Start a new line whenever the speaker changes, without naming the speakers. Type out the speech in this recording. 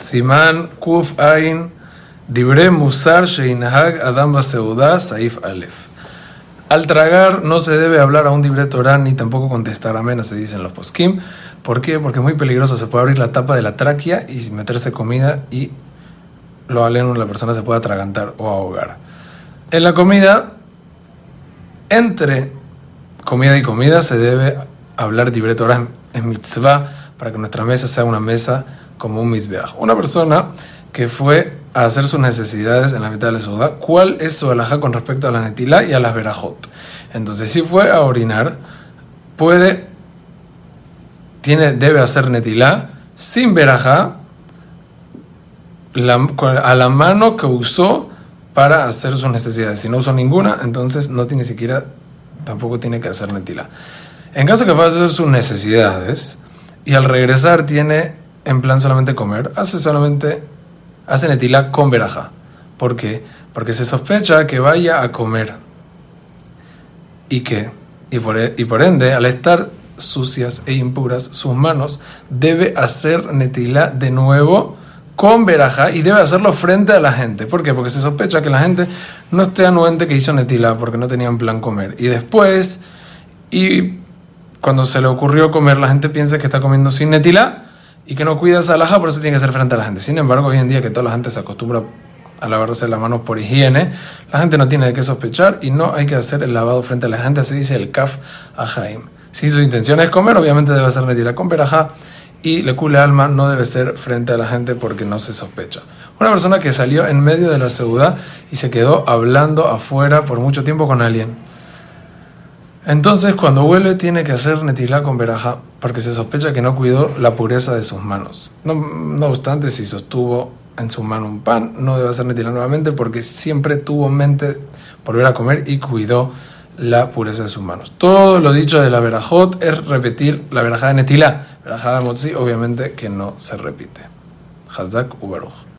Simán Kuf Ain Dibre Musar Sheinahag Adam Baseuda Saif Alef. Al tragar no se debe hablar a un dibre Torah ni tampoco contestar amén, se dicen los poskim. ¿Por qué? Porque es muy peligroso. Se puede abrir la tapa de la tráquea y meterse comida y lo aleno la persona se puede atragantar o ahogar. En la comida, entre comida y comida se debe hablar dibre Torah en mitzvah para que nuestra mesa sea una mesa como un misbeach. Una persona que fue a hacer sus necesidades en la mitad de la ciudad, ¿cuál es su alhaja con respecto a la netila y a las verajot? Entonces, si fue a orinar, puede, tiene, debe hacer netilá sin verajá a la mano que usó para hacer sus necesidades. Si no usó ninguna, entonces no tiene siquiera, tampoco tiene que hacer netilá. En caso que va a hacer sus necesidades y al regresar tiene en plan solamente comer, hace solamente, hace netilá con veraja. ¿Por qué? Porque se sospecha que vaya a comer. ¿Y qué? Y por, e, y por ende, al estar sucias e impuras sus manos, debe hacer netilá de nuevo con veraja y debe hacerlo frente a la gente. ¿Por qué? Porque se sospecha que la gente no esté anuente que hizo netilá porque no tenían plan comer. Y después, y cuando se le ocurrió comer, la gente piensa que está comiendo sin netilá y que no cuida esa alhaja, por eso tiene que ser frente a la gente. Sin embargo, hoy en día que toda la gente se acostumbra a lavarse las manos por higiene, la gente no tiene de qué sospechar y no hay que hacer el lavado frente a la gente, así dice el kaf ajaim. Si su intención es comer, obviamente debe ser netilá con perajá y le cule alma no debe ser frente a la gente porque no se sospecha. Una persona que salió en medio de la ciudad y se quedó hablando afuera por mucho tiempo con alguien entonces, cuando vuelve, tiene que hacer netilá con veraja, porque se sospecha que no cuidó la pureza de sus manos. No, obstante, si sostuvo en su mano un pan, no debe hacer netilá nuevamente, porque siempre tuvo en mente volver a comer y cuidó la pureza de sus manos. Todo lo dicho de la verajot es repetir la verajá de netilá. Verajá de motzi, obviamente que no se repite. Hazak Ubaruj.